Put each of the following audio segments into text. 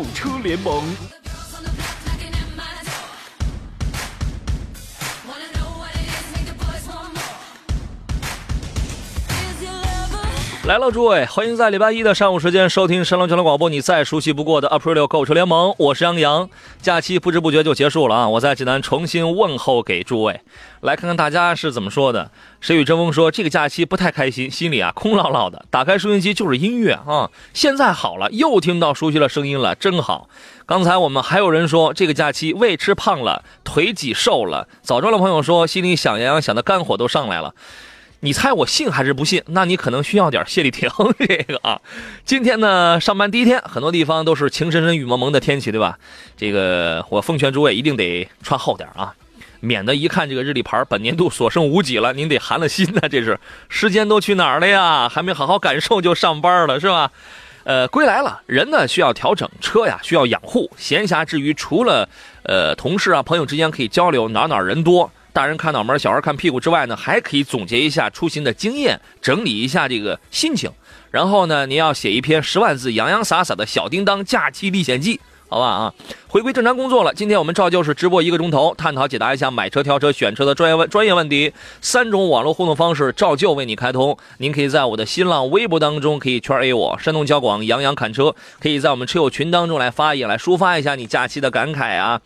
购车联盟。来了，诸位，欢迎在礼拜一的上午时间收听神龙交通广播。你再熟悉不过的 Aprilio 购车联盟，我是杨洋。假期不知不觉就结束了啊！我在济南重新问候给诸位，来看看大家是怎么说的。谁与争锋说这个假期不太开心，心里啊空落落的。打开收音机就是音乐啊，现在好了，又听到熟悉的声音了，真好。刚才我们还有人说这个假期胃吃胖了，腿挤瘦了。枣庄的朋友说心里想洋洋想的肝火都上来了。你猜我信还是不信？那你可能需要点谢丽婷 这个啊。今天呢，上班第一天，很多地方都是情深深雨蒙蒙的天气，对吧？这个我奉劝诸位一定得穿厚点啊，免得一看这个日历牌，本年度所剩无几了，您得寒了心呐。这是时间都去哪儿了呀？还没好好感受就上班了，是吧？呃，归来了，人呢需要调整，车呀需要养护。闲暇之余，除了呃同事啊朋友之间可以交流，哪哪人多。大人看脑门，小孩看屁股之外呢，还可以总结一下出行的经验，整理一下这个心情。然后呢，你要写一篇十万字洋洋洒洒的小叮当假期历险记，好吧啊？回归正常工作了。今天我们照旧是直播一个钟头，探讨解答一下买车、挑车、选车的专业问专业问题。三种网络互动方式照旧为你开通。您可以在我的新浪微博当中可以圈 A 我，山东交广杨洋侃车，可以在我们车友群当中来发言，来抒发一下你假期的感慨啊。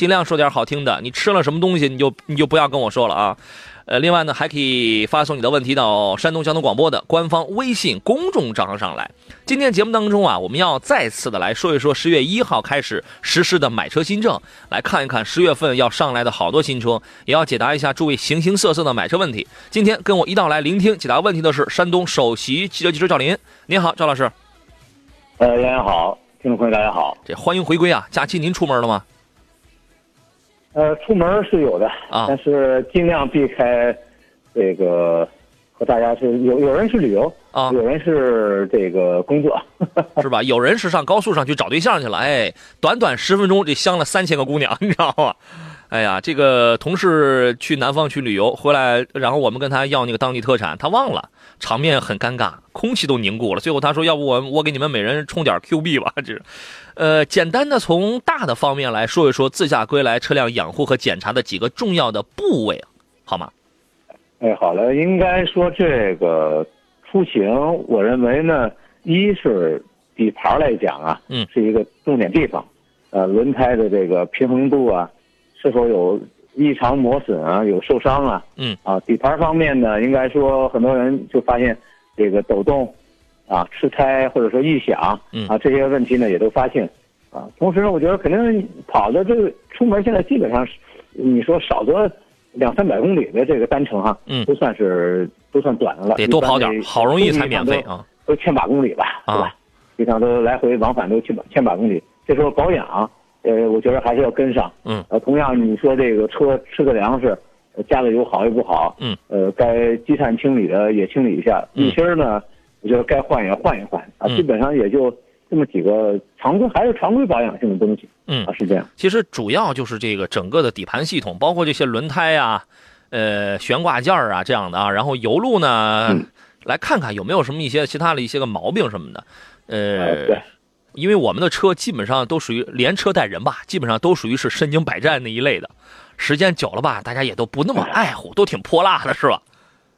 尽量说点好听的。你吃了什么东西，你就你就不要跟我说了啊。呃，另外呢，还可以发送你的问题到山东交通广播的官方微信公众账号上来。今天节目当中啊，我们要再次的来说一说十月一号开始实施的买车新政，来看一看十月份要上来的好多新车，也要解答一下诸位形形色色的买车问题。今天跟我一道来聆听解答问题的是山东首席汽车记者赵林。您好，赵老师。呃，杨洋好，听众朋友大家好，这欢迎回归啊！假期您出门了吗？呃，出门是有的啊，但是尽量避开这个和大家是有有人是旅游啊，有人是这个工作，是吧？有人是上高速上去找对象去了，哎，短短十分钟就相了三千个姑娘，你知道吗？哎呀，这个同事去南方去旅游回来，然后我们跟他要那个当地特产，他忘了，场面很尴尬，空气都凝固了。最后他说：“要不我我给你们每人充点 Q 币吧。”这是，呃，简单的从大的方面来说一说自驾归来车辆养护和检查的几个重要的部位，好吗？哎，好了，应该说这个出行，我认为呢，一是底盘来讲啊，嗯，是一个重点地方，呃，轮胎的这个平衡度啊。是否有异常磨损啊？有受伤啊？嗯啊，底盘方面呢，应该说很多人就发现这个抖动，啊，吃胎或者说异响，嗯啊，这些问题呢也都发现，啊，同时呢，我觉得肯定跑的这个出门现在基本上是，你说少则两三百公里的这个单程哈，嗯，都算是都算短的了，得多跑点，好容易才免费啊，都千把公里吧，对吧？经常都来回往返都千把千把公里，这时候保养。呃，我觉得还是要跟上。嗯。呃，同样你说这个车吃的粮食，加的油好与不好。嗯。呃，该积碳清理的也清理一下。滤芯呢，我觉得该换也换一换。啊，基本上也就这么几个常规，还是常规保养性的东西。嗯。啊，是这样。其实主要就是这个整个的底盘系统，包括这些轮胎啊、呃悬挂件啊这样的啊，然后油路呢，来看看有没有什么一些其他的一些个毛病什么的。呃。对。因为我们的车基本上都属于连车带人吧，基本上都属于是身经百战那一类的，时间久了吧，大家也都不那么爱护，都挺泼辣的，是吧？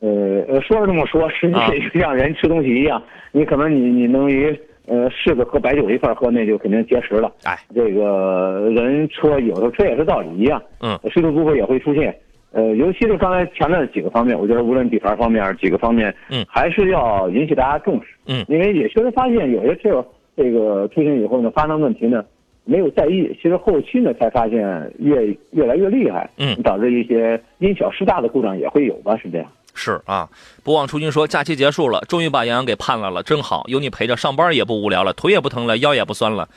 呃呃，说是这么说，实际 就像人吃东西一样，你可能你你能与呃柿子和白酒一块喝，那就肯定结石了。哎，这个人车有时候车也是道理一样，嗯，水土不服也会出现。呃，尤其是刚才强调的几个方面，我觉得无论底盘方面几个方面，嗯，还是要引起大家重视，嗯，因为也确实发现有些车。这个出行以后呢，发生问题呢，没有在意，其实后期呢才发现越越来越厉害，嗯，导致一些因小失大的故障也会有吧，是这样。是啊，不忘初心说，假期结束了，终于把杨洋给盼来了，真好，有你陪着，上班也不无聊了，腿也不疼了，腰也不酸了。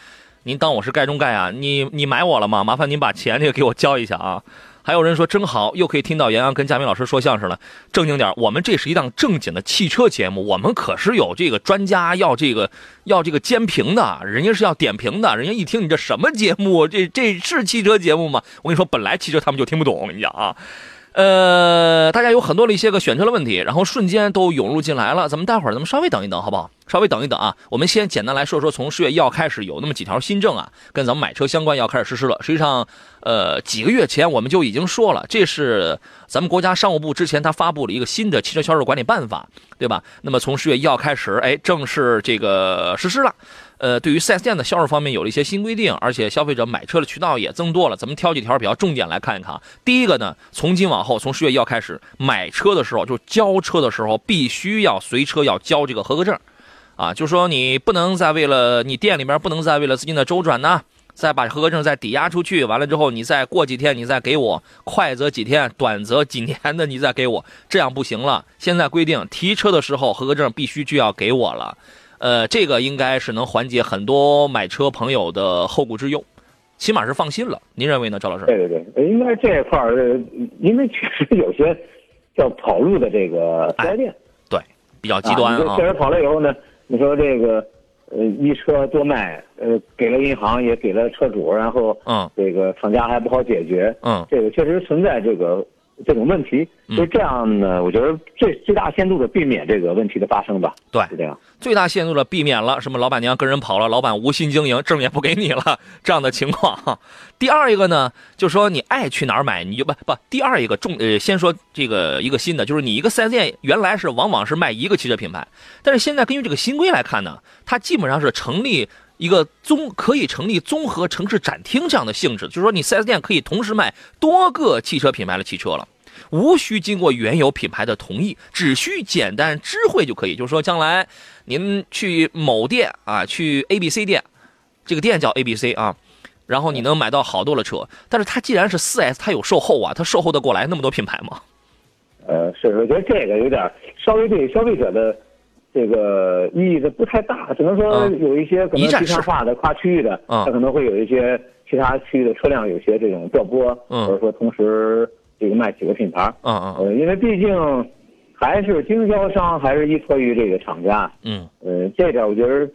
您当我是盖中盖啊？你你买我了吗？麻烦您把钱这个给我交一下啊。还有人说真好，又可以听到杨洋跟佳明老师说相声了。正经点，我们这是一档正经的汽车节目，我们可是有这个专家要这个要这个监评的，人家是要点评的。人家一听你这什么节目，这这是汽车节目吗？我跟你说，本来汽车他们就听不懂。我跟你讲啊。呃，大家有很多的一些个选车的问题，然后瞬间都涌入进来了。咱们待会儿咱们稍微等一等，好不好？稍微等一等啊。我们先简单来说说，从十月一号开始有那么几条新政啊，跟咱们买车相关要开始实施了。实际上，呃，几个月前我们就已经说了，这是咱们国家商务部之前他发布了一个新的汽车销售管理办法，对吧？那么从十月一号开始，哎，正式这个实施了。呃，对于 4S 店的销售方面有了一些新规定，而且消费者买车的渠道也增多了。咱们挑几条比较重点来看一看。第一个呢，从今往后，从十月一号开始，买车的时候就交车的时候，必须要随车要交这个合格证，啊，就说你不能再为了你店里面不能再为了资金的周转呢，再把合格证再抵押出去，完了之后你再过几天你再给我，快则几天，短则几年的你再给我，这样不行了。现在规定提车的时候合格证必须就要给我了。呃，这个应该是能缓解很多买车朋友的后顾之忧，起码是放心了。您认为呢，赵老师？对对对，应该这一块儿，因为确实有些叫跑路的这个四 S 店，对，比较极端啊。确实跑了以后呢，你说这个呃一车多卖，呃给了银行也给了车主，然后嗯，这个厂家还不好解决，嗯，这个确实存在这个。这种问题，就这样呢？我觉得最最大限度的避免这个问题的发生吧。对，是这样。最大限度的避免了什么？老板娘跟人跑了，老板无心经营，证也不给你了，这样的情况。第二一个呢，就说你爱去哪儿买，你就不不。第二一个重呃，先说这个一个新的，就是你一个四 S 店原来是往往是卖一个汽车品牌，但是现在根据这个新规来看呢，它基本上是成立一个综可以成立综合城市展厅这样的性质，就是说你四 S 店可以同时卖多个汽车品牌的汽车了。无需经过原有品牌的同意，只需简单知会就可以。就是说，将来您去某店啊，去 A、B、C 店，这个店叫 A、B、C 啊，然后你能买到好多的车。但是它既然是四 S，它有售后啊，它售后得过来那么多品牌吗？呃，是，我觉得这个有点稍微对消费者的这个意义的不太大，只能说有一些可能集团化的跨区域的，它可能会有一些其他区域的车辆有些这种调拨，或者说同时。这个卖几个品牌，嗯嗯，呃，因为毕竟还是经销商，还是依托于这个厂家，嗯，呃，这点我觉得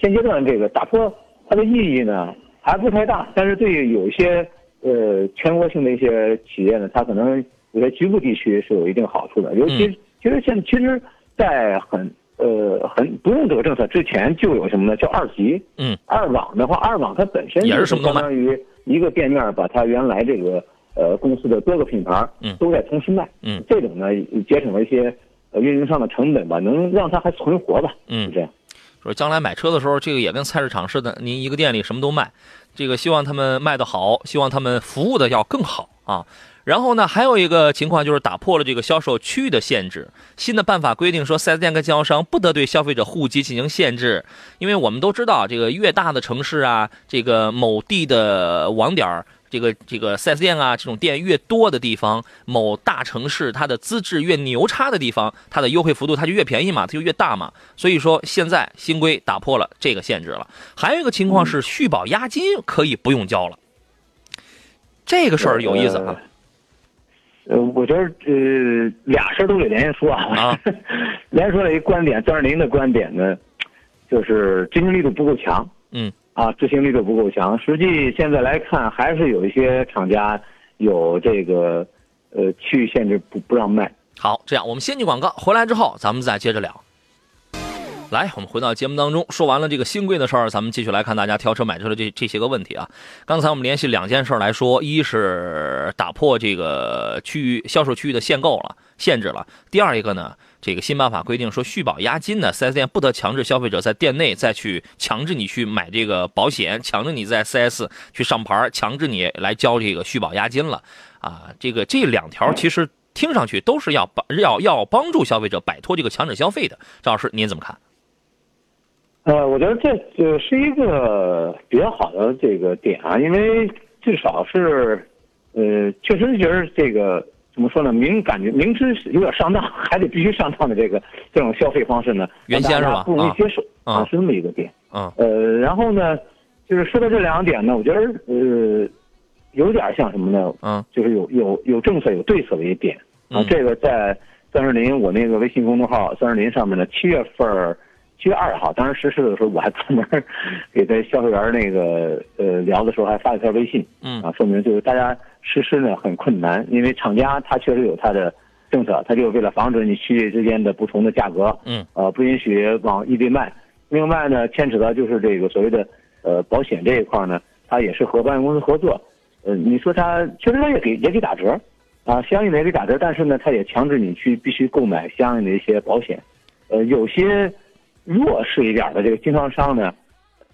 现阶段这个打破它的意义呢还不太大，但是对于有一些呃全国性的一些企业呢，它可能有些局部地区是有一定好处的，尤其其实现其实，在很呃很不用这个政策之前就有什么呢？叫二级，嗯，二网的话，二网它本身也是相当于一个店面把它原来这个。呃，公司的多个品牌，嗯，都在同时卖，嗯，这种呢，节省了一些呃运营上的成本吧，能让它还存活吧，嗯，这样。说将来买车的时候，这个也跟菜市场似的，您一个店里什么都卖，这个希望他们卖的好，希望他们服务的要更好啊。然后呢，还有一个情况就是打破了这个销售区域的限制，新的办法规定说，4S 店跟经销商不得对消费者户籍进行限制，因为我们都知道，这个越大的城市啊，这个某地的网点这个这个 4S 店啊，这种店越多的地方，某大城市它的资质越牛叉的地方，它的优惠幅度它就越便宜嘛，它就越大嘛。所以说现在新规打破了这个限制了。还有一个情况是续保押金可以不用交了，这个事儿有意思啊。呃，我觉得呃俩事儿都得连说啊，连说了一个观点，但是您的观点呢，就是执行力度不够强。嗯。啊，执行力度不够强。实际现在来看，还是有一些厂家有这个呃区域限制，不不让卖。好，这样我们先进广告，回来之后咱们再接着聊。来，我们回到节目当中，说完了这个新规的事儿，咱们继续来看大家挑车买车的这这些个问题啊。刚才我们联系两件事来说，一是打破这个区域销售区域的限购了限制了，第二一个呢。这个新办法规定说，续保押金呢，4S 店不得强制消费者在店内再去强制你去买这个保险，强制你在 4S 去上牌，强制你来交这个续保押金了。啊，这个这两条其实听上去都是要帮要要帮助消费者摆脱这个强制消费的。赵老师，您怎么看？呃，我觉得这呃是一个比较好的这个点啊，因为至少是呃，确实觉得这个。怎么说呢？明感觉明知有点上当，还得必须上当的这个这种消费方式呢，原先是吧？不容易接受啊，是这么一个点。嗯。呃，然后呢，就是说到这两点呢，我觉得呃，有点像什么呢？嗯，就是有有有政策有对策的一点啊。嗯这个在三十林我那个微信公众号三十林上面呢，七月份儿七月二号，当时实施的时候，我还专门给这销售员那个呃聊的时候还发了条微信，嗯。啊，说明就是大家实施呢很困难，因为厂家他确实有他的政策，他就为了防止你区域之间的不同的价格，嗯，呃，不允许往异地卖。另外呢，牵扯到就是这个所谓的呃保险这一块呢，他也是和保险公司合作，呃，你说他确实他也给也给打折，啊，相应的也给打折，但是呢，他也强制你去必须购买相应的一些保险，呃，有些弱势一点的这个经销商呢，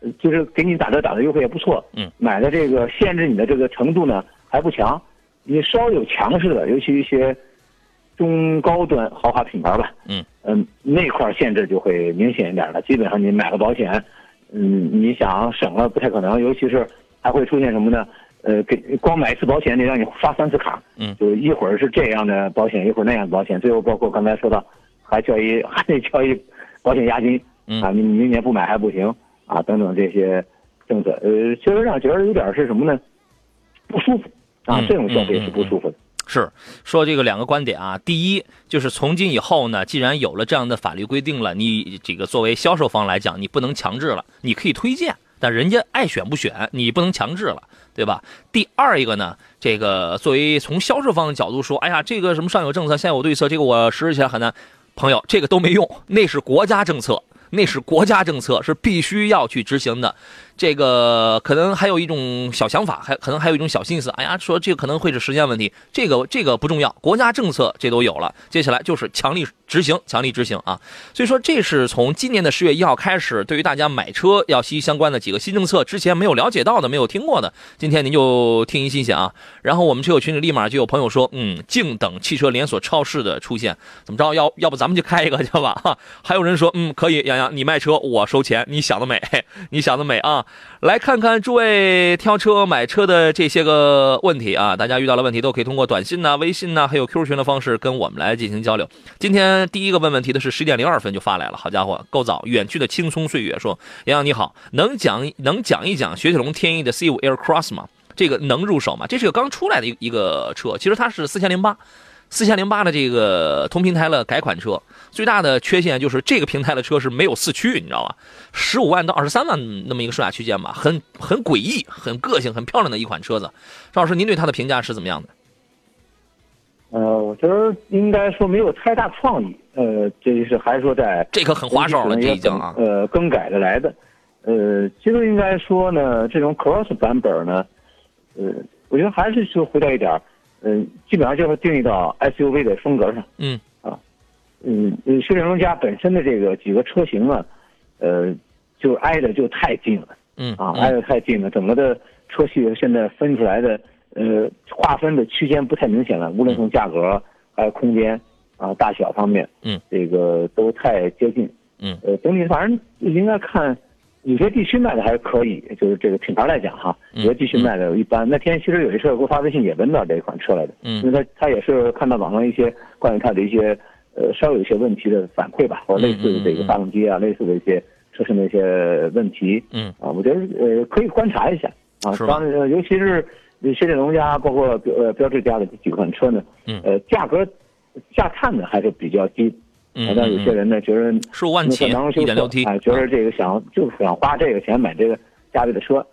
呃就是给你打折打的优惠也不错，嗯，买的这个限制你的这个程度呢还不强，你稍有强势的，尤其一些中高端豪华品牌吧，嗯嗯，那块儿限制就会明显一点了。基本上你买个保险，嗯，你想省了不太可能，尤其是还会出现什么呢？呃，给光买一次保险得让你刷三次卡，嗯就是一会儿是这样的保险，一会儿那样的保险，最后包括刚才说到还交一还得交一保险押金嗯啊，你明年不买还不行啊，等等这些政策，呃，确实让觉得有点是什么呢？不舒服啊嗯，这种消费是不舒服的。是说这个两个观点啊，第一就是从今以后呢，既然有了这样的法律规定了，你这个作为销售方来讲，你不能强制了，你可以推荐，但人家爱选不选，你不能强制了，对吧？第二一个呢，这个作为从销售方的角度说，哎呀，这个什么上有政策，下有对策，这个我实施起来很难。朋友，这个都没用，那是国家政策，那是国家政策，是必须要去执行的。这个可能还有一种小想法，还可能还有一种小心思。哎呀，说这个可能会是时间问题，这个这个不重要，国家政策这都有了，接下来就是强力执行，强力执行啊。所以说，这是从今年的十月一号开始，对于大家买车要息息相关的几个新政策，之前没有了解到的、没有听过的，今天您就听一新鲜啊。然后我们车友群里立马就有朋友说，嗯，静等汽车连锁超市的出现，怎么着？要要不咱们就开一个去吧？哈，还有人说，嗯，可以，洋洋，你卖车我收钱，你想得美，你想得美啊！来看看诸位挑车买车的这些个问题啊，大家遇到了问题都可以通过短信呐、微信呐、还有 QQ 群的方式跟我们来进行交流。今天第一个问问题的是十点零二分就发来了，好家伙，够早！远去的青葱岁月说，洋洋你好，能讲能讲一讲雪铁龙天翼的 C 五 Air Cross 吗？这个能入手吗？这是个刚出来的一一个车，其实它是四千零八。四千零八的这个同平台的改款车，最大的缺陷就是这个平台的车是没有四驱，你知道吧？十五万到二十三万那么一个售价区间吧，很很诡异、很个性、很漂亮的一款车子。赵老师，您对它的评价是怎么样的？呃，我觉得应该说没有太大创意，呃，这是还是说在这可很花哨了，这已经啊，呃，更改的来的，呃，其实应该说呢，这种 Cross 版本呢，呃，我觉得还是说回到一点儿，嗯、基本上就是定义到 SUV 的风格上，嗯。啊嗯，呃雪铁龙家本身的这个几个车型啊，呃，就挨着就太近了。嗯啊，挨嗯着太近了，整个的车系现在分出来的，呃，划分的区间不太明显了，无论从价格还有空间啊、大小方面，嗯，这个都太接近，嗯。呃，整体反正应该看，有些地区卖的还可以，就是这个品牌来讲哈，嗯有些地区卖的一般。那天其实有一车给我发微信也问到这款车来的，嗯因为他他也是看到网上一些关于它的一些呃稍有一些问题的反馈吧，或者类似的这个发动机啊，类似的一些车身的一些问题嗯啊，我觉得呃可以观察一下啊，当然尤其是雪铁龙家包括标呃标致家的这几款车呢，嗯呃价格价探呢还是比较低。嗯，但有些人呢，觉得十五万起，一点六 T，哎，觉得这个想就是想花这个钱买这个价位的车，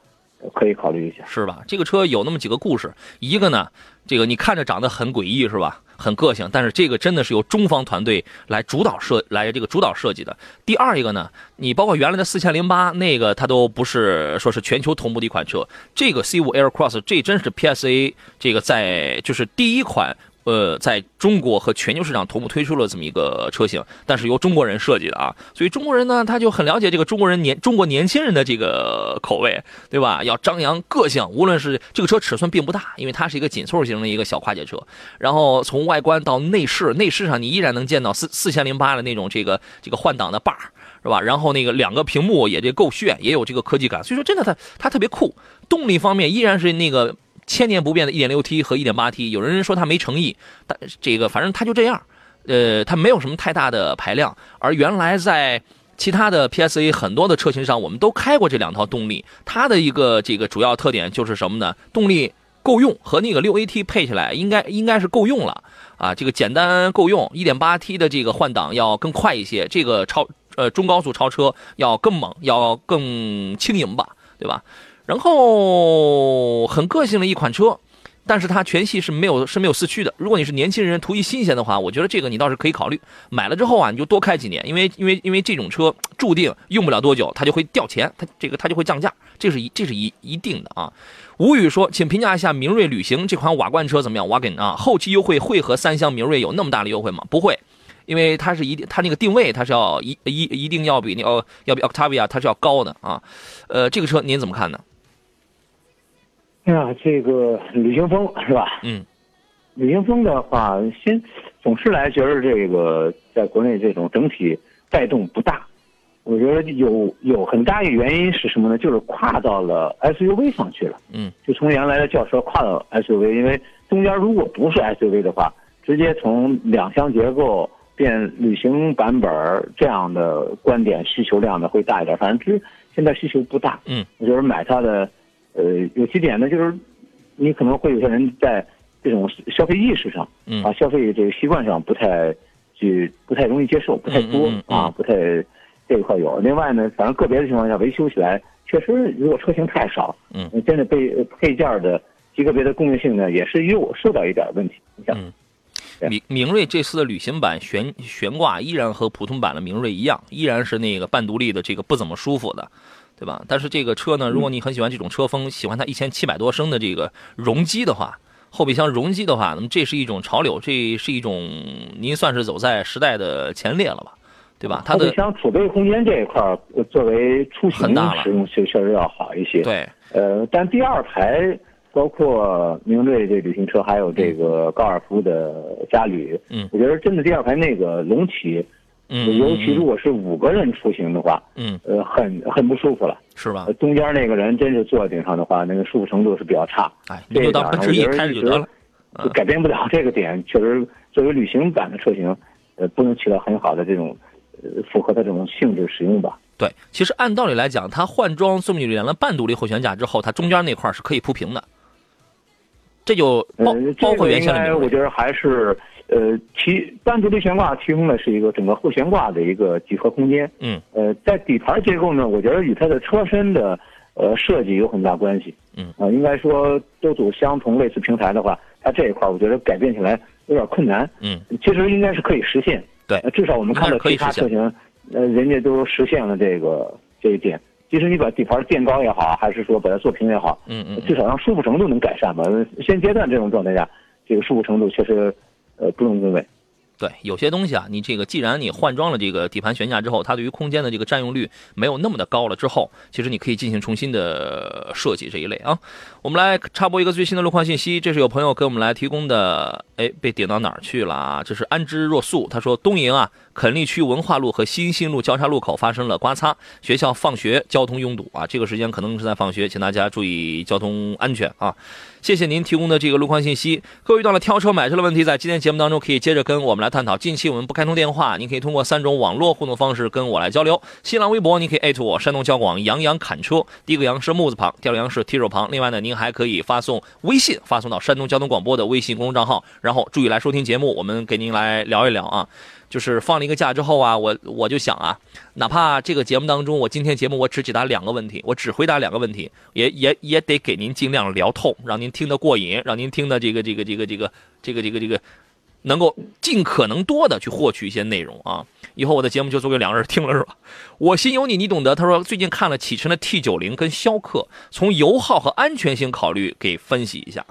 呃可以考虑一下。是吧？这个车有那么几个故事，一个呢，这个你看着长得很诡异是吧？很个性，但是这个真的是由中方团队来主导设来这个主导设计的。第二一个呢，你包括原来的四千零八那个，它都不是说是全球同步的一款车。这个 C 五 Air Cross 这真是 PSA 这个在就是第一款。呃，在中国和全球市场同步推出了这么一个车型，但是由中国人设计的啊，所以中国人呢，他就很了解这个中国人年中国年轻人的这个口味，对吧？要张扬个性，无论是这个车尺寸并不大，因为它是一个紧凑型的一个小跨界车，然后从外观到内饰，内饰上你依然能见到四四千零八的那种这个这个换挡的把儿，是吧？然后那个两个屏幕也这够炫，也有这个科技感，所以说真的它它特别酷。动力方面依然是那个。千年不变的 1.6T 和 1.8T，有人说它没诚意，但这个反正它就这样，呃，它没有什么太大的排量。而原来在其他的 PSA 很多的车型上，我们都开过这两套动力，它的一个这个主要特点就是什么呢？动力够用，和那个六 AT 配起来应该应该是够用了啊，这个简单够用，一点八 T 的这个换挡要更快一些，这个超呃中高速超车要更猛，要更轻盈吧，对吧？然后很个性的一款车。但是它全系是没有是没有四驱的。如果你是年轻人图一新鲜的话，我觉得这个你倒是可以考虑。买了之后啊，你就多开几年，因为 因为因为这种车注定用不了多久，它就会掉钱，它这个它就会降价，这是一这是一一定的啊。吴宇说，请评价一下明锐旅行这款瓦罐车怎么样？Wagon 啊，后期优惠会和三厢明锐有那么大的优惠吗？不会，因为它是一定它那个定位它是要一一一定要比那个要比 Octavia 它是要高的啊。呃，这个车您怎么看呢？哎呀，这个旅行风是吧？嗯，旅行风的话，先总是来觉得这个在国内这种整体带动不大。我觉得有有很大一个原因是什么呢？就是跨到了 SUV 上去了。嗯，就从原来的轿车跨到 SUV，因为中间如果不是 SUV 的话，直接从两厢结构变旅行版本这样的观点需求量呢会大一点。反正之现在需求不大。嗯，我觉得买它的。呃，有几点呢，就是你可能会有些人在这种消费意识上，嗯啊，消费这个习惯上不太去，不太容易接受，不太多啊，不太这一块有。另外呢，反正个别的情况下维修起来，确实如果车型太少，嗯，真的被配件的极个别的功能性呢，也是又受到一点问题。嗯，明明锐这次的旅行版悬悬挂依然和普通版的明锐一样，依然是那个半独立的，这个不怎么舒服的。对吧？但是这个车呢，如果你很喜欢这种车风，喜欢它一千七百多升的这个容积的话，后备箱容积的话，那么这是一种潮流，这是一种您算是走在时代的前列了吧？对吧？它的后备箱储备空间这一块儿作为出行使用确确实要好一些。对，呃，但第二排包括明锐这旅行车，还有这个高尔夫的嘉旅，嗯，我觉得真的第二排那个隆起。嗯，尤其如果是五个人出行的话，嗯，呃，很很不舒服了，是吧？中间那个人真是坐在顶上的话，那个舒服程度是比较差。哎，你就当奔驰 E 开着就得了，改变不了这个点。确实，作为旅行版的车型，呃，不能起到很好的这种，呃，符合它这种性质使用吧。对，其实按道理来讲，它换装送进了半独立后悬架之后，它中间那块是可以铺平的，这就包包括原先的。我觉得还是。呃，其单独的悬挂提供的是一个整个后悬挂的一个几何空间。嗯。呃，在底盘结构呢，我觉得与它的车身的呃设计有很大关系。嗯。啊，应该说都走相同类似平台的话，它这一块我觉得改变起来有点困难。嗯。其实应该是可以实现。对。至少我们看到其他车型，呃，人家都实现了这个这一点。其实你把底盘垫高也好，还是说把它做平也好，嗯嗯。至少让舒服程度能改善吧。现阶段这种状态下，这个舒服程度确实。呃，不容置疑。对，有些东西啊，你这个既然你换装了这个底盘悬架之后，它对于空间的这个占用率没有那么的高了之后，其实你可以进行重新的设计这一类啊。我们来插播一个最新的路况信息，这是有朋友给我们来提供的。哎，被顶到哪儿去了啊？这是安之若素，他说东营啊，垦利区文化路和新兴路交叉路口发生了刮擦，学校放学交通拥堵啊。这个时间可能是在放学，请大家注意交通安全啊。谢谢您提供的这个路况信息。各位遇到了挑车买车的问题，在今天节目当中可以接着跟我们来探讨。近期我们不开通电话，您可以通过三种网络互动方式跟我来交流。新浪微博，你可以艾特我山东交广杨洋侃车，第一个杨是木字旁，第二个杨是提手旁。另外呢，您还可以发送微信，发送到山东交通广播的微信公众账号，然后注意来收听节目。我们给您来聊一聊啊。就是放了一个假之后啊，我我就想啊，哪怕这个节目当中，我今天节目我只解答两个问题，我只回答两个问题，也也也得给您尽量聊透，让您听得过瘾，让您听得这个这个这个这个这个这个这个，能够尽可能多的去获取一些内容啊。以后我的节目就做给两个人听了是吧？我心有你，你懂得。他说最近看了启辰的 T 九零跟逍客，从油耗和安全性考虑给分析一下，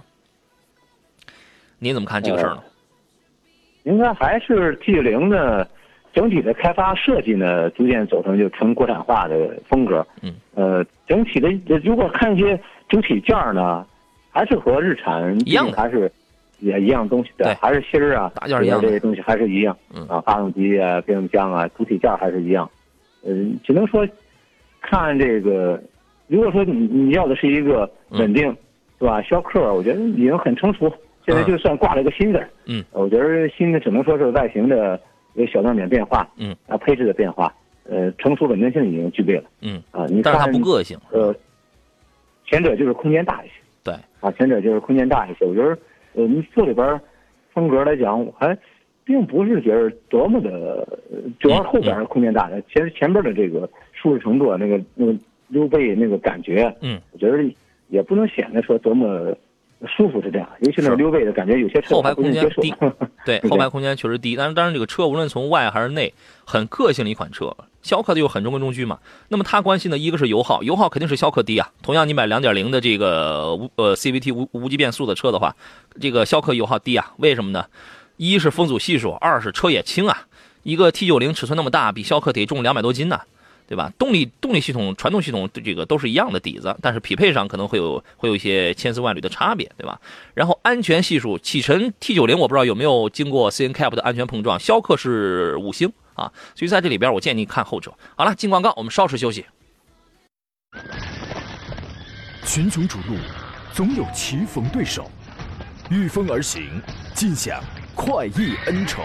您怎么看这个事儿呢？应该还是 T 零的整体的开发设计呢，逐渐走成就纯国产化的风格。嗯，呃，整体的如果看一些主体件呢，还是和日产一样，还是也一样东西的，还是芯儿啊，大件一样，这些东西还是一样。嗯啊，发动机啊，变速箱啊，主体件还是一样。嗯，只能说看这个，如果说你你要的是一个稳定，是吧？逍客，我觉得已经很成熟。现在就算挂了一个新的，嗯，我觉得新的只能说是外形的有小亮点变化，嗯，啊，配置的变化，呃成熟稳定性已经具备了。嗯。啊，你但是它看不个性。呃，前者就是空间大一些。对。啊，前者就是空间大一些。我觉得，呃，你这里边风格来讲，我还并不是觉得多么的，呃主要是后边儿空间大的，前前边的这个舒适程度啊，那个那个溜背那个感觉，嗯，我觉得也不能显得说多么舒服是这样，尤其那是个溜背的感觉，有些车后排空间低。对，后排空间确实低，但是当然这个车无论从外还是内，很个性的一款车。逍客的又很中规中矩嘛，那么它关心的一个是油耗，油耗肯定是逍客低啊。同样，你买2.0的这个无呃 CVT 无无级变速的车的话，这个逍客油耗低啊，为什么呢？一是风阻系数，二是车也轻啊。一个 T90 尺寸那么大，比逍客得重两百多斤呢、对吧？动力动力系统、传动系统这个都是一样的底子，但是匹配上可能会有会有一些千丝万缕的差别，对吧？然后安全系数，启辰 T 九零我不知道有没有经过 CNCAP 的安全碰撞，逍客是五星啊，所以在这里边我建议你看后者。好了，进广告，我们稍事休息。群雄逐鹿，总有棋逢对手，御风而行，尽享快意恩仇。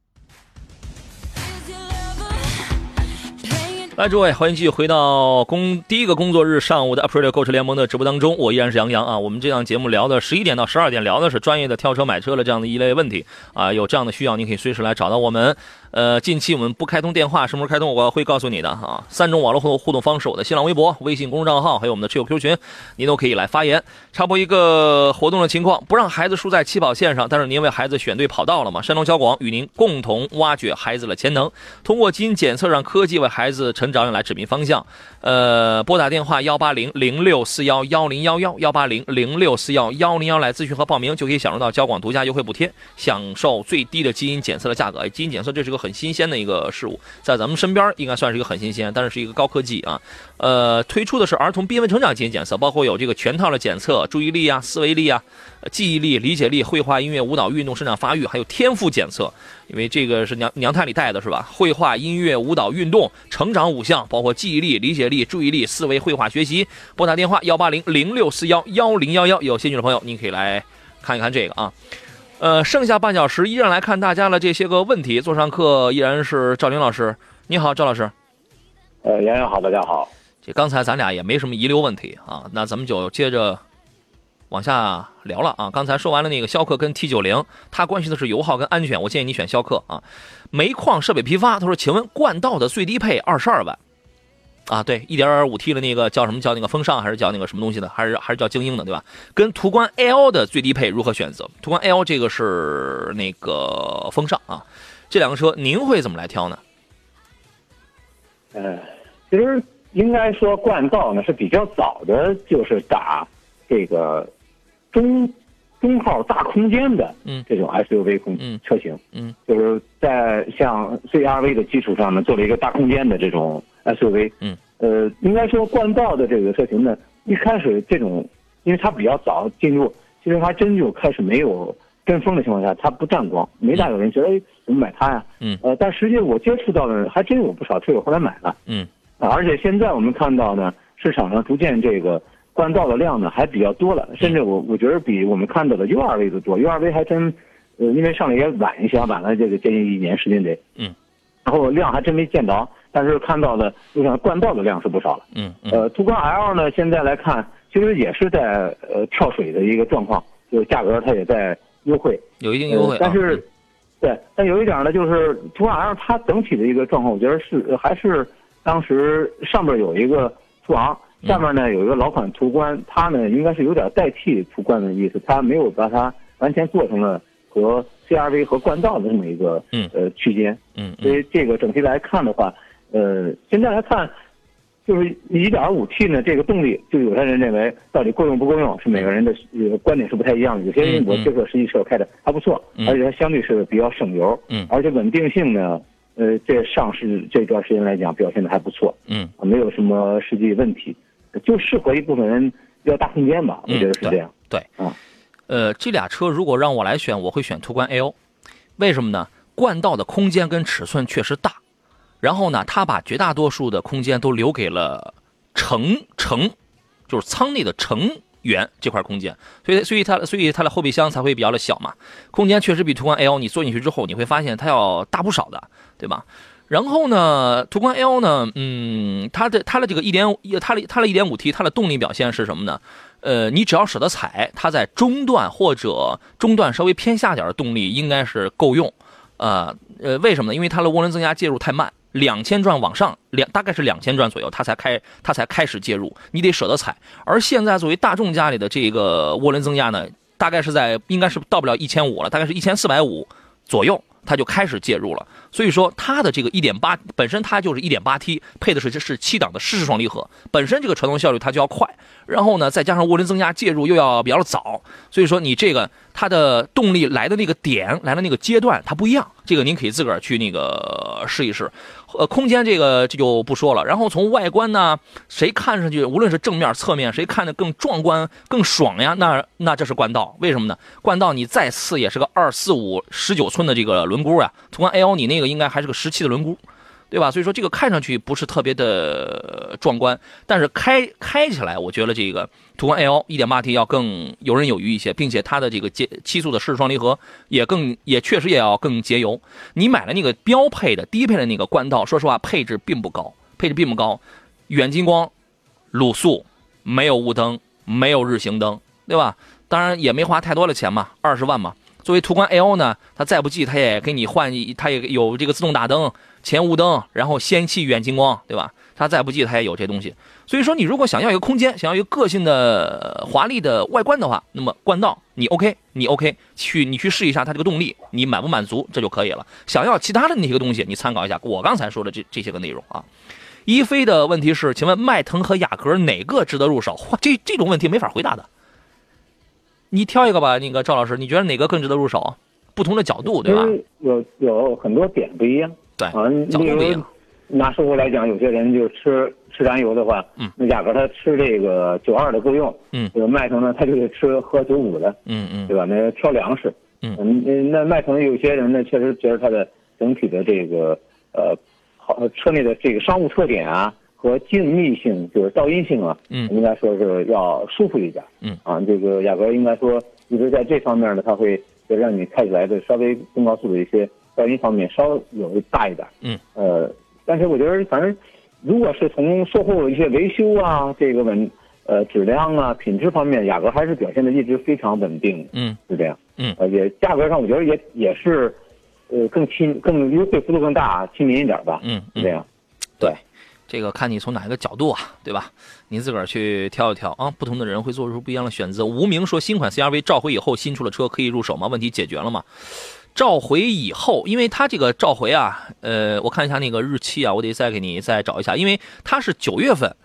来，诸位，欢迎继续回到工第一个工作日上午的 April 购车联盟的直播当中，我依然是杨洋啊。我们这档节目聊的十一点到十二点聊的是专业的挑车买车的这样的一类问题啊，有这样的需要，您可以随时来找到我们。呃，近期我们不开通电话，什么时候开通我会告诉你的啊。三种网络互动互动方式，我的新浪微博、微信公众账号，还有我们的车友 Q 群，您都可以来发言。插播一个活动的情况，不让孩子输在起跑线上，但是您为孩子选对跑道了吗？山东小广与您共同挖掘孩子的潜能，通过基因检测让科技为孩子成长来指明方向。呃，拨打电话幺八零零六四幺幺零幺幺幺八零零六四幺幺零幺来咨询和报名，就可以享受到交广独家优惠补贴，享受最低的基因检测的价格。基因检测这是个很新鲜的一个事物，在咱们身边应该算是一个很新鲜，但是是一个高科技啊。呃，推出的是儿童边缘成长基因检测，包括有这个全套的检测，注意力啊、思维力啊、记忆力、理解力、绘画、音乐、舞蹈、运动、生长发育，还有天赋检测。因为这个是娘娘胎里带的是吧？绘画、音乐、舞蹈、运动、成长五项，包括记忆力、理解力、注意力、思维、绘画、学习。拨打电话幺八零零六四幺幺零幺幺，有兴趣的朋友您可以来看一看这个啊。呃，剩下半小时依然来看大家的这些个问题。座上课依然是赵林老师，你好，赵老师。呃，杨洋好，大家好。这刚才咱俩也没什么遗留问题啊，那咱们就接着往下聊了啊。刚才说完了那个逍客跟 T 九零，它关系的是油耗跟安全，我建议你选逍客啊。煤矿设备批发，他说，请问冠道的最低配二十二万啊？对，一点五 T 的那个叫什么叫那个风尚还是叫那个什么东西的，还是还是叫精英的对吧？跟途观 L 的最低配如何选择？途观 L 这个是那个风尚啊，这两个车您会怎么来挑呢？呃，其实应该说冠道呢是比较早的，就是打这个中中号大空间的嗯这种 SUV 空嗯车型，嗯就是在像 CRV 的基础上呢，做了一个大空间的这种 SUV。嗯，呃，应该说冠道的这个车型呢，一开始这种，因为它比较早进入，其实还真就开始没有跟风的情况下，它不占光，没大有人觉得哎怎么买它呀？嗯呃，但实际我接触到的还真有不少车友后来买了。嗯啊，而且现在我们看到呢，市场上逐渐这个冠道的量呢还比较多了，甚至我我觉得比我们看到的 U 二 V 的多。U 二 V 还真，呃，因为上来也晚一些，晚了这个接近一年时间得。嗯。然后量还真没见着，但是看到的路上冠道的量是不少了。嗯嗯呃，途观 L 呢，现在来看，其实也是在呃跳水的一个状况，就是价格它也在优惠。有一定优惠、啊呃，但是，对，但有一点呢，就是途观 L 它整体的一个状况，我觉得是呃还是当时上边有一个途昂，下面呢有一个老款途观，它呢应该是有点代替途观的意思，它没有把它完全做成了和 CRV 和冠道的这么一个嗯。呃区间，嗯嗯。所以这个整体来看的话，呃，现在来看。就是一点五 T 呢，这个动力，就有些人认为到底够用不够用，是每个人的呃观点是不太一样的。有些人我这个实际车开的还不错，嗯而且它相对是比较省油，嗯。而且稳定性呢，呃，这上市这段时间来讲表现的还不错，嗯。啊没有什么实际问题，就适合一部分人要大空间吧，我觉得是这样。对，嗯，呃，这俩车如果让我来选，我会选途观 L，为什么呢？冠道的空间跟尺寸确实大，然后呢，它把绝大多数的空间都留给了乘乘，就是舱内的乘员这块空间，所以所以它所以它的后备箱才会比较的小嘛，空间确实比途观 L 你坐进去之后你会发现它要大不少的，对吧？然后呢，途观 L 呢，嗯，它的它的这个一点它的它的一点五 T 它的动力表现是什么呢？呃，你只要舍得踩，它在中段或者中段稍微偏下点的动力应该是够用。呃呃，为什么呢？因为它的涡轮增压介入太慢，两千转往上两大概是两千转左右，它才开它才开始介入，你得舍得踩。而现在作为大众家里的这个涡轮增压呢，大概是在应该是到不了一千五了，大概是一千四百五左右。它就开始介入了，所以说它的这个一点八本身它就是一点八 T 配的是是七档的湿式双离合，本身这个传动效率它就要快，然后呢再加上涡轮增压介入又要比较早，所以说你这个它的动力来的那个点来的那个阶段它不一样，这个您可以自个儿去那个试一试。呃，空间这个这就不说了。然后从外观呢，谁看上去无论是正面、侧面，谁看的更壮观、更爽呀？那那这是冠道，为什么呢？冠道你再次也是个二四五十九寸的这个轮毂呀，途观 L 你那个应该还是个十七的轮毂。对吧？所以说这个看上去不是特别的壮观，但是开开起来，我觉得这个途观 L 1.8T 要更游刃有余一些，并且它的这个节七速的湿式双离合也更也确实也要更节油。你买了那个标配的低配的那个冠道，说实话配置并不高，配置并不高，远近光、卤素，没有雾灯，没有日行灯，对吧？当然也没花太多的钱嘛，二十万嘛。作为途观 L 呢，它再不济它也给你换，它也有这个自动大灯。前雾灯，然后氙气远近光，对吧？它再不济，它也有这东西。所以说，你如果想要一个空间，想要一个个性的、华丽的外观的话，那么冠道你 OK，你 OK，去你去试一下它这个动力，你满不满足，这就可以了。想要其他的那些个东西，你参考一下我刚才说的这这些个内容啊。一飞的问题是，请问迈腾和雅阁哪个值得入手？这这种问题没法回答的。你挑一个吧，那个赵老师，你觉得哪个更值得入手？不同的角度，对吧？有有很多点不一样。对，啊，例如拿生活来讲，有些人就吃吃燃油的话，嗯，那雅阁他吃这个九二的够用，嗯，这个迈腾呢，他就得吃喝九五的，嗯嗯，对吧？那挑粮食，嗯嗯，那迈腾有些人呢，确实觉得它的整体的这个呃，好车内的这个商务特点啊和静谧性，就是噪音性啊，嗯，应该说是要舒服一点，嗯啊，这个雅阁应该说一直在这方面呢，它会让你开起来的稍微更高速的一些。噪音方面稍有大一点，嗯，呃，但是我觉得反正，如果是从售后一些维修啊，这个稳，呃，质量啊，品质方面，雅阁还是表现的一直非常稳定，嗯，是这样，嗯，而且价格上我觉得也也是，呃，更亲更优惠幅度更大，亲民一点吧，嗯，是这样，对，这个看你从哪一个角度啊，对吧？您自个儿去挑一挑啊，不同的人会做出不一样的选择。无名说新款 CRV 召回以后新出的车可以入手吗？问题解决了吗？召回以后，因为它这个召回啊，呃，我看一下那个日期啊，我得再给你再找一下，因为它是九月份，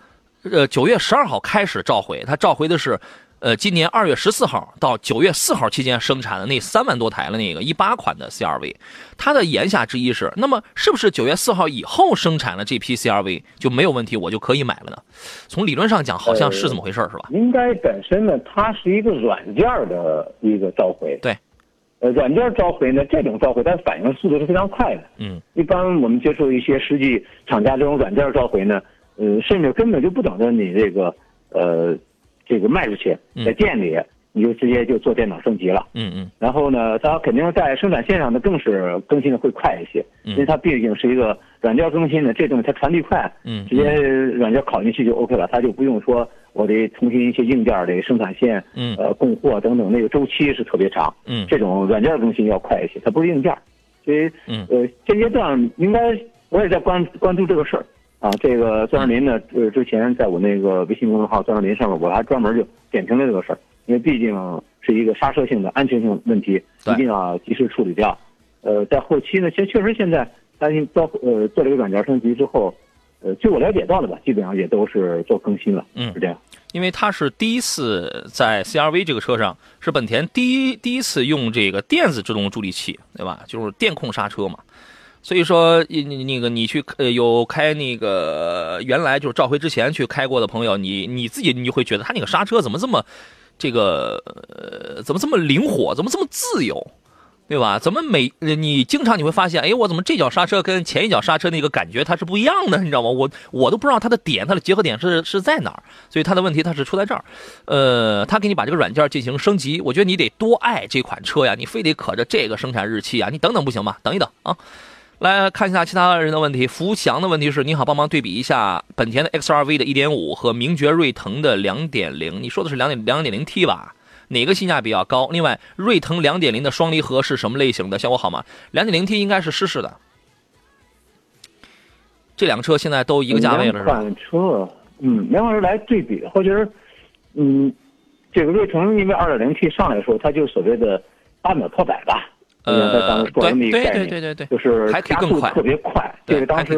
呃，九月十二号开始召回，它召回的是，呃，今年二月十四号到九月四号期间生产的那三万多台的那个一八款的 CRV，它的言下之意是，那么是不是九月四号以后生产了这批 CRV 就没有问题，我就可以买了呢？从理论上讲，好像是这么回事是吧？应该本身呢，它是一个软件的一个召回，对。呃，软件召回呢，这种召回它反应速度是非常快的。嗯，一般我们接触一些实际厂家这种软件召回呢，呃，甚至根本就不等着你这个，呃，这个卖出去，在店里你就直接就做电脑升级了。嗯嗯。然后呢，它肯定在生产线上呢，更是更新的会快一些，因为它毕竟是一个软件更新的，这东西它传递快，嗯，直接软件拷进去就 OK 了，它就不用说。我得重新一些硬件的生产线，嗯，呃，供货等等，那个周期是特别长，嗯，这种软件更新要快一些，它不是硬件，所以，嗯，呃，现阶段应该我也在关关注这个事儿，啊，这个钻石林呢，呃，之前在我那个微信公众号钻石林上面，我还专门就点评了这个事儿，因为毕竟是一个刹车性的安全性问题，一定要及时处理掉，呃，在后期呢，其实确实现在担心包呃做了一个软件升级之后。呃，据我了解到的吧，基本上也都是做更新了，嗯，是这样。因为它是第一次在 CRV 这个车上，是本田第一第一次用这个电子制动助力器，对吧？就是电控刹车嘛。所以说，你那个你去呃有开那个原来就是召回之前去开过的朋友，你你自己你就会觉得它那个刹车怎么这么这个呃怎么这么灵活，怎么这么自由？对吧？怎么每你经常你会发现，哎，我怎么这脚刹车跟前一脚刹车那个感觉它是不一样的，你知道吗？我我都不知道它的点，它的结合点是是在哪儿，所以它的问题它是出在这儿。呃，他给你把这个软件进行升级，我觉得你得多爱这款车呀，你非得可着这个生产日期啊，你等等不行吗？等一等啊。来看一下其他人的问题，福祥的问题是，你好，帮忙对比一下本田的 XRV 的1.5和名爵锐腾的2.0，你说的是2点2.0 T 吧？哪个性价比较高？另外，锐腾两点零的双离合是什么类型的？效果好吗？两点零 T 应该是湿式的。这两个车现在都一个价位了，是吧？款车，嗯，两款车来对比，我觉得，嗯，这个锐腾因为二点零 T 上来的时候，它就所谓的八秒破百吧，呃，对对对对对对，就是加速特别快。这个当时，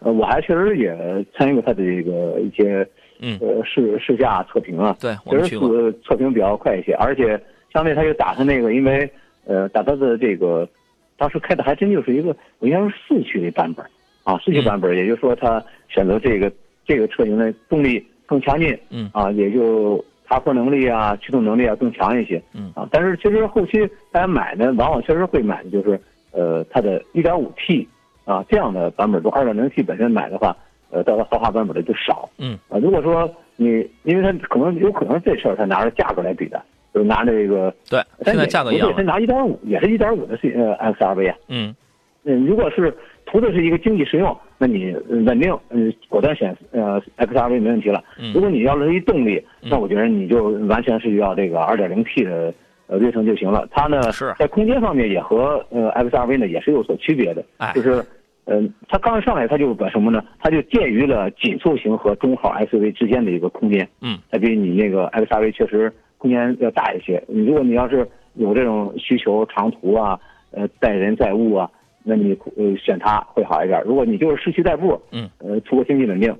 呃，我还确实也参与过它的这个一些。嗯，呃，试试驾测评啊，对，其实测测评比较快一些，而且相对他就打他那个，因为呃，打他的这个，当时开的还真就是一个，我应该是四驱的版本啊，四驱版本，也就是说他选择这个这个车型的动力更强劲，嗯。啊，也就爬坡能力啊、驱动能力啊更强一些，嗯。啊，但是其实后期大家买呢，往往确实会买的就是呃它的 1.5T 啊这样的版本，中 2.0T 本身买的话。呃，到了豪华版本的就少，嗯。啊，如果说你，因为它可能有可能这事儿它拿着价格来比的，就是拿这个对，现在价格一样，他拿一点五，也是一点五的 C 呃 X R V 啊，嗯。嗯，如果是图的是一个经济实用，那你稳定，嗯，果断选呃 X R V 没问题了。如果你要是一动力，那我觉得你就完全是要这个 2.0T 的呃锐腾就行了。它呢是在空间方面也和呃 X R V 呢也是有所区别的，就是。嗯，它刚一上来，它就把什么呢？它就介于了紧凑型和中号 SUV 之间的一个空间。嗯，它比你那个 XRV 确实空间要大一些。你如果你要是有这种需求，长途啊，呃，载人载物啊，那你呃选它会好一点。如果你就是市区代步，嗯，呃，出国经济稳定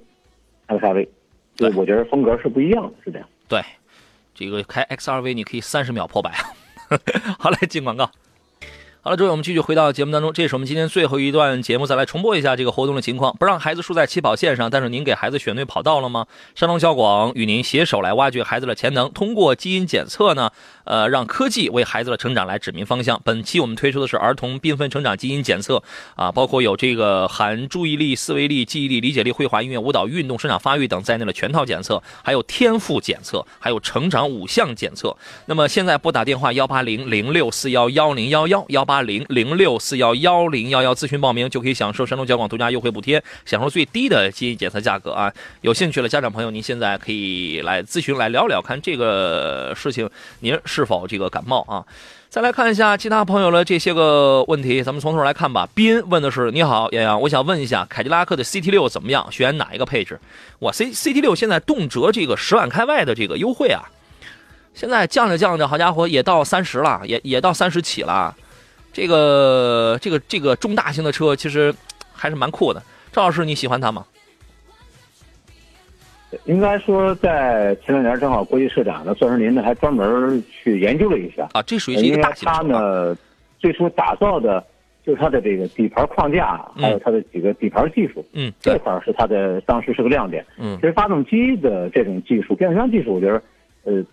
，XRV，对，我觉得风格是不一样的，是这样。对，这个开 XRV 你可以三十秒破百。好嘞，进广告。好了，诸位，我们继续回到节目当中。这是我们今天最后一段节目，再来重播一下这个活动的情况。不让孩子输在起跑线上，但是您给孩子选对跑道了吗？山东小广与您携手来挖掘孩子的潜能，通过基因检测呢，呃，让科技为孩子的成长来指明方向。本期我们推出的是儿童缤纷成长基因检测啊，包括有这个含注意力、思维力、记忆力、理解力、绘画、音乐、舞蹈、运动、生长发育等在内的全套检测，还有天赋检测，还有成长五项检测。那么现在拨打电话幺八零零六四幺幺零幺幺幺。八零零六四幺幺零幺幺咨询报名就可以享受山东交广独家优惠补贴，享受最低的基因检测价格啊！有兴趣的家长朋友，您现在可以来咨询来聊聊，看这个事情您是否这个感冒啊？再来看一下其他朋友的这些个问题，咱们从头来看吧。斌问的是：你好，洋洋，我想问一下，凯迪拉克的 CT 六怎么样？选哪一个配置？我 C CT 六现在动辄这个十万开外的这个优惠啊，现在降着降着，好家伙，也到三十了，也也到三十起了。这个这个这个中大型的车其实还是蛮酷的，赵老师你喜欢它吗？应该说，在前两年正好国际车展呢，钻石林呢还专门去研究了一下啊，这属于是一个大型车。它呢最初打造的就是它的这个底盘框架，还有它的几个底盘技术，嗯，这块是它的当时是个亮点。嗯，其实发动机的这种技术、变速箱技术，我觉得呃。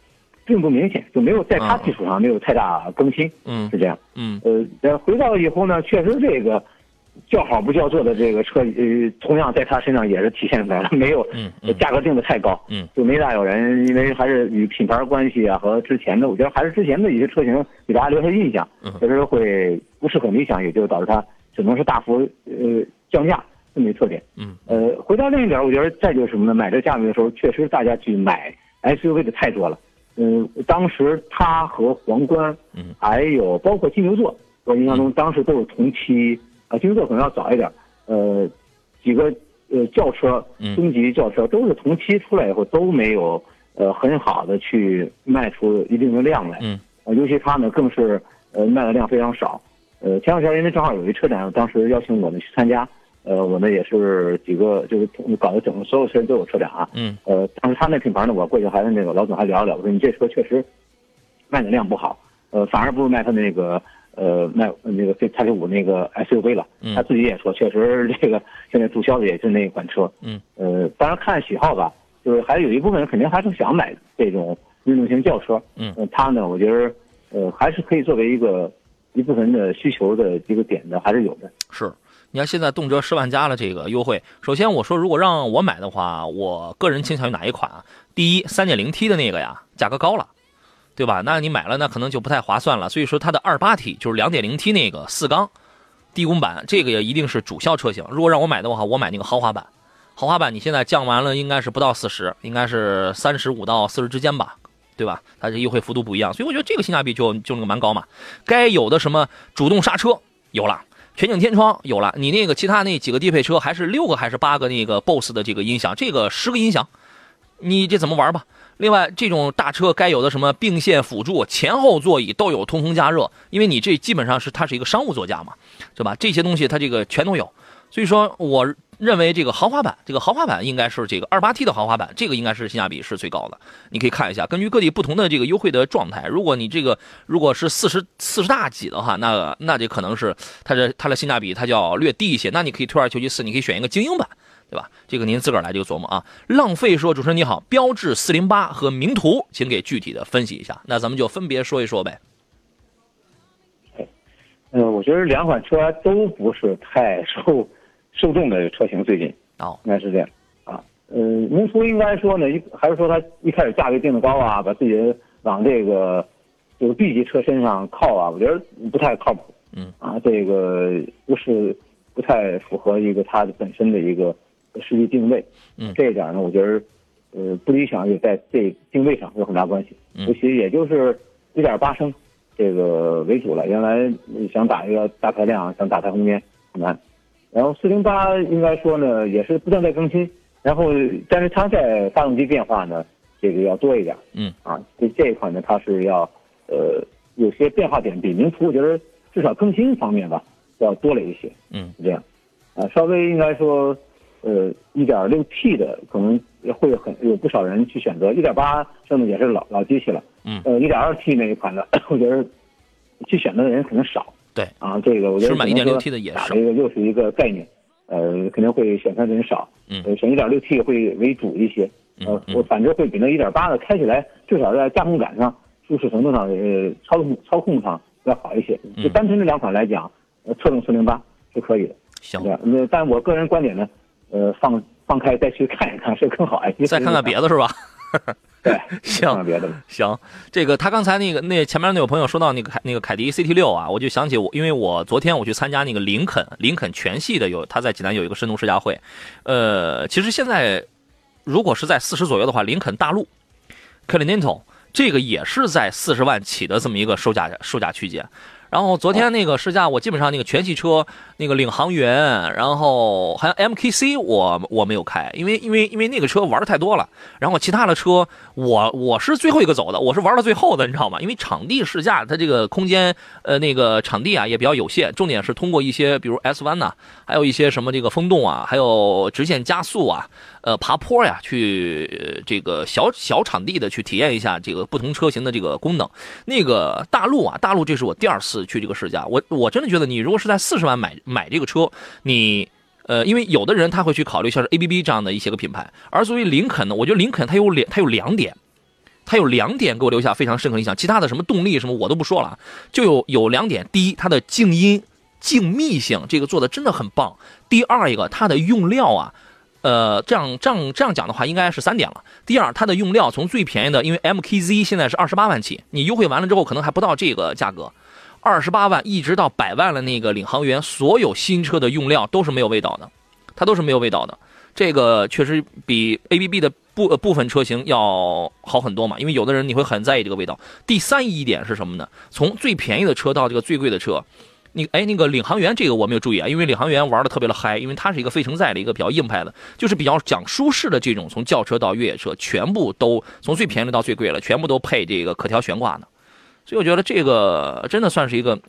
并不明显，就没有在它基础上没有太大更新，嗯，是这样，嗯，呃，回到以后呢，确实这个叫好不叫座的这个车，呃，同样在它身上也是体现出来了，没有，嗯，价格定的太高，嗯，就没大有人，因为还是与品牌关系啊和之前的，我觉得还是之前的一些车型给大家留下印象，确实会不是很理想，也就导致它只能是大幅呃降价这么一特点，嗯，呃，回到另一点，我觉得再就是什么呢？买这价位的时候，确实大家去买 SUV 的太多了。嗯，当时它和皇冠，嗯，还有包括金牛座，我印象中当时都是同期，啊，金牛座可能要早一点，呃，几个呃轿车，中级轿车都是同期出来以后都没有呃很好的去卖出一定的量来，嗯，啊，尤其它呢更是呃卖的量非常少，呃，前两天因为正好有一车展，当时邀请我们去参加。呃，我们也是几个，就是搞得整个所有车都有车展啊。嗯。呃，当时他那品牌呢，我过去还跟那个老总还聊了聊，我说你这车确实卖的量不好，呃，反而不如卖他那个呃卖那个这叉 T 五那个 SUV 了。嗯。他自己也说，确实这个现在注销的也是那一款车。嗯。呃，当然看喜好吧，就是还有一部分人肯定还是想买这种运动型轿车，嗯呃，它呢，我觉得呃还是可以作为一个一部分的需求的这个点的，还是有的。是，你看现在动辄十万加了这个优惠。首先我说，如果让我买的话，我个人倾向于哪一款啊？第一，三点零 T 的那个呀，价格高了，对吧？那你买了那可能就不太划算了。所以说它的二八 T 就是两点零 T 那个四缸低功版，这个也一定是主销车型。如果让我买的话，我买那个豪华版。豪华版你现在降完了，应该是不到四十，应该是三十五到四十之间吧，对吧？它这优惠幅度不一样，所以我觉得这个性价比就就那个蛮高嘛。该有的什么主动刹车有了。全景天窗有了，你那个其他那几个低配车还是六个还是八个那个 BOSS 的这个音响，这个十个音响，你这怎么玩吧？另外，这种大车该有的什么并线辅助、前后座椅都有通风加热，因为你这基本上是它是一个商务座驾嘛，对吧？这些东西它这个全都有，所以说我认为这个豪华版，这个豪华版应该是这个二八 T 的豪华版，这个应该是性价比是最高的。你可以看一下，根据各地不同的这个优惠的状态，如果你这个如果是四十四十大几的话，那那就可能是它的它的性价比它就要略低一些，那你可以退而求其次，你可以选一个精英版。对吧？这个您自个儿来这个琢磨啊。浪费说，主持人你好，标致四零八和名图，请给具体的分析一下。那咱们就分别说一说呗。嗯，我觉得两款车都不是太受受众的车型，最近哦，应该是这样啊。呃，名图应该说呢，一还是说它一开始价格定的高啊，把自己往这个这个 B 级车身上靠啊，我觉得不太靠谱。嗯啊，这个不是不太符合一个它的本身的一个实际定位。嗯这一点呢，我觉得呃不理想，也在这定位上有很大关系。嗯尤其也就是一点八升这个为主了，原来想打一个大排量，想打大空间很难。然后四零八应该说呢，也是不断在更新，然后但是它在发动机变化呢，这个要多一点。嗯啊，这这一款呢，它是要呃有些变化点比名图，我觉得至少更新方面吧要多了一些，嗯是这样。啊，稍微应该说，呃，一点六 T 的可能会有很有不少人去选择，一点八升的也是老老机器了。嗯呃，一点二 T 那一款的，我觉得去选择的人可能少。对啊，这个我觉得是买可能说 1.6T 的也少打这个又是一个概念，呃，肯定会选择的人少。嗯呃，选一点六 T 会为主一些。呃我反正会比那一点八的开起来，至少在驾控感上、舒适程度上、呃操控操控上要好一些。嗯就单纯这两款来讲，呃，侧重四零八是可以的。行对，那但我个人观点呢，呃，放放开再去看一看是更好一些。再看看别的是吧？对，行别的。行，这个他刚才那个那前面那位朋友说到那个凯那个凯迪 CT 六啊，我就想起我，因为我昨天我去参加那个林肯林肯全系的有他在济南有一个深度试驾会，呃，其实现在如果是在四十左右的话，林肯大陆 Continental 这个也是在四十万起的这么一个售价售价区间。然后昨天那个试驾，我基本上那个全系车，那个领航员，然后还有 MKC，我我没有开，因为因为因为那个车玩的太多了。然后其他的车，我我是最后一个走的，我是玩到最后的，你知道吗？因为场地试驾，它这个空间，呃，那个场地啊也比较有限，重点是通过一些比如 S 弯呐，还有一些什么这个风洞啊，还有直线加速啊，呃，爬坡呀，去这个小小场地的去体验一下这个不同车型的这个功能。那个大陆啊，大陆这是我第二次去这个试驾，我我真的觉得你如果是在四十万买买这个车，你。呃，因为有的人他会去考虑像是 ABB 这样的一些个品牌，而作为林肯呢，我觉得林肯它有两，它有两点，它有两点给我留下非常深刻印象。其他的什么动力什么我都不说了，就有有两点：第一，它的静音、静谧性这个做的真的很棒；第二一个，它的用料啊，呃，这样这样这样讲的话，应该是三点了。第二，它的用料从最便宜的，因为 MKZ 现在是二十八万起，你优惠完了之后可能还不到这个价格。二十八万一直到百万的那个领航员，所有新车的用料都是没有味道的，它都是没有味道的。这个确实比 ABB 的部部分车型要好很多嘛，因为有的人你会很在意这个味道。第三一点是什么呢？从最便宜的车到这个最贵的车，你哎那个领航员这个我没有注意啊，因为领航员玩的特别的嗨，因为它是一个非承载的一个比较硬派的，就是比较讲舒适的这种，从轿车到越野车，全部都从最便宜的到最贵了，全部都配这个可调悬挂的。所以我觉得这个真的算是一个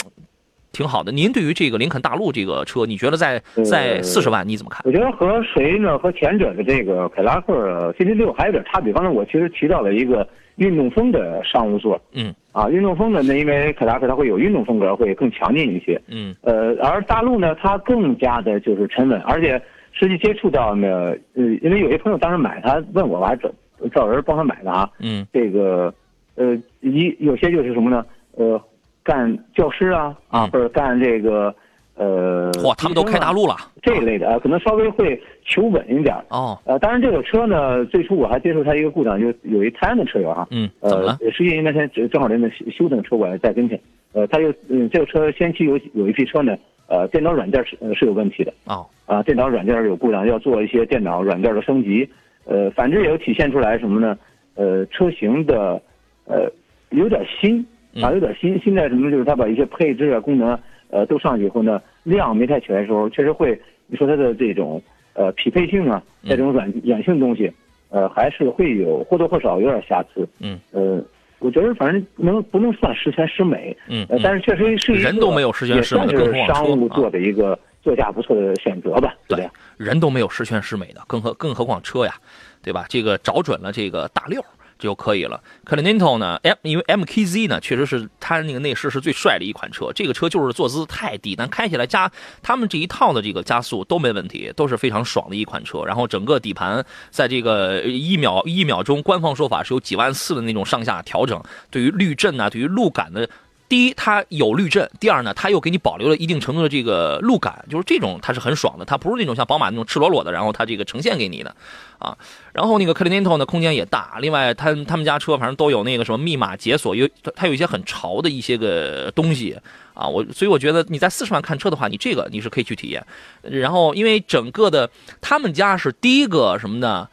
挺好的。您对于这个林肯大陆这个车，你觉得在在四十万你怎么看？我觉得和谁呢？和前者的这个凯迪拉克 CT 六还有点差别。刚才我其实提到了一个运动风的商务座，嗯啊，运动风的呢，因为凯迪拉克它会有运动风格，会更强劲一些。嗯呃，而大陆呢，它更加的就是沉稳，而且实际接触到呢，呃，因为有些朋友当时买，他问我，我还找找人帮他买的啊。嗯这个呃，一有些就是什么呢？呃，干教师啊，啊。或者干这个呃，哇，他们都开大路陆了。这一类的啊，可能稍微会求稳一点。儿。哦，呃，当然这个车呢，最初我还接触它一个故障，就有一台湾的车友啊，嗯，呃了？，实际应该先正好人家修修正车管在跟前，呃，他就嗯，这个车先期有有一批车呢，呃，电脑软件是呃是有问题的。哦，啊，电脑软件有故障，要做一些电脑软件的升级，呃，反之也有体现出来什么呢？呃，车型的呃有点新啊，嗯有点新，新在什么？就是它把一些配置啊、功能呃都上去以后呢，量没太起来的时候，确实会你说它的这种呃匹配性啊，嗯这种软软性东西，呃，还是会有或多或少有点瑕疵。嗯，呃，我觉得反正能不能算十全十美，嗯，呃，但嗯是确实是人都没有十全十美的也算是商务做的一个座驾不错的选择吧，对？人都没有十全十美的，更何更何况车呀，对吧？这个找准了这个大溜儿就可以了。Continental 呢，M 因为 MKZ 呢，确实是它那个内饰是最帅的一款车。这个车就是坐姿太低，但开起来加他们这一套的这个加速都没问题，都是非常爽的一款车。然后整个底盘在这个一秒一秒钟，官方说法是有几万次的那种上下调整，对于滤震啊，对于路感的。第一，它有滤震；第二呢，它又给你保留了一定程度的这个路感，就是这种它是很爽的，它不是那种像宝马那种赤裸裸的，然后它这个呈现给你的，啊，然后那个 Continental 呢空间也大，另外他他们家车反正都有那个什么密码解锁，有它有一些很潮的一些个东西啊，我所以我觉得你在四十万看车的话，你这个你是可以去体验，然后因为整个的他们家是第一个什么呢，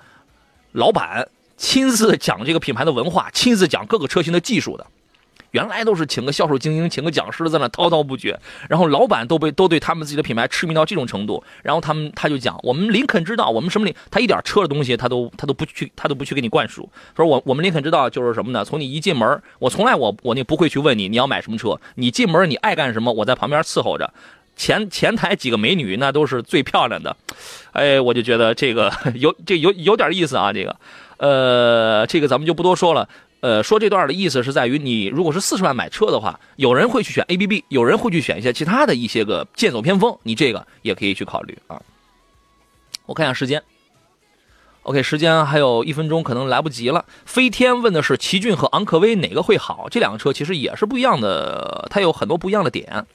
老板亲自讲这个品牌的文化，亲自讲各个车型的技术的。原来都是请个销售精英，请个讲师在那滔滔不绝，然后老板都被都对他们自己的品牌痴迷到这种程度，然后他们他就讲，我们林肯知道，我们什么林，他一点车的东西他都他都不去，他都不去给你灌输。说我我们林肯知道就是什么呢？从你一进门，我从来我我那不会去问你你要买什么车，你进门你爱干什么，我在旁边伺候着。前前台几个美女那都是最漂亮的，哎，我就觉得这个有这有有点意思啊，这个，呃，这个咱们就不多说了。呃，说这段的意思是在于，你如果是四十万买车的话，有人会去选 ABB，有人会去选一些其他的一些个剑走偏锋，你这个也可以去考虑啊。我看一下时间，OK，时间还有一分钟，可能来不及了。飞天问的是奇骏和昂科威哪个会好？这两个车其实也是不一样的，它有很多不一样的点。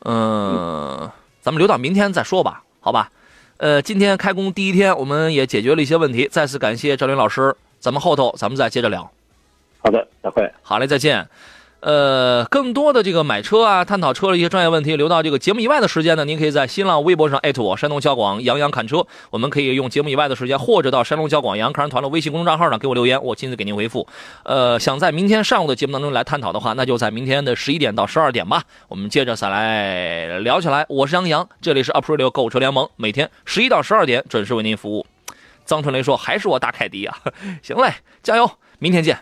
嗯，咱们留到明天再说吧，好吧？呃，今天开工第一天，我们也解决了一些问题，再次感谢赵林老师。咱们后头咱们再接着聊。好的，再会。好嘞，再见。呃，更多的这个买车啊，探讨车的一些专业问题，留到这个节目以外的时间呢，您可以在新浪微博上艾特我山东交广杨洋侃车。我们可以用节目以外的时间，或者到山东交广杨洋看车团的微信公众账号上给我留言，我亲自给您回复。呃，想在明天上午的节目当中来探讨的话，那就在明天的十一点到十二点吧。我们接着再来聊起来。我是杨洋，这里是 Aprilio 购车联盟，每天十一到十二点准时为您服务。张春雷说：“还是我大凯迪啊！” 行嘞，加油，明天见。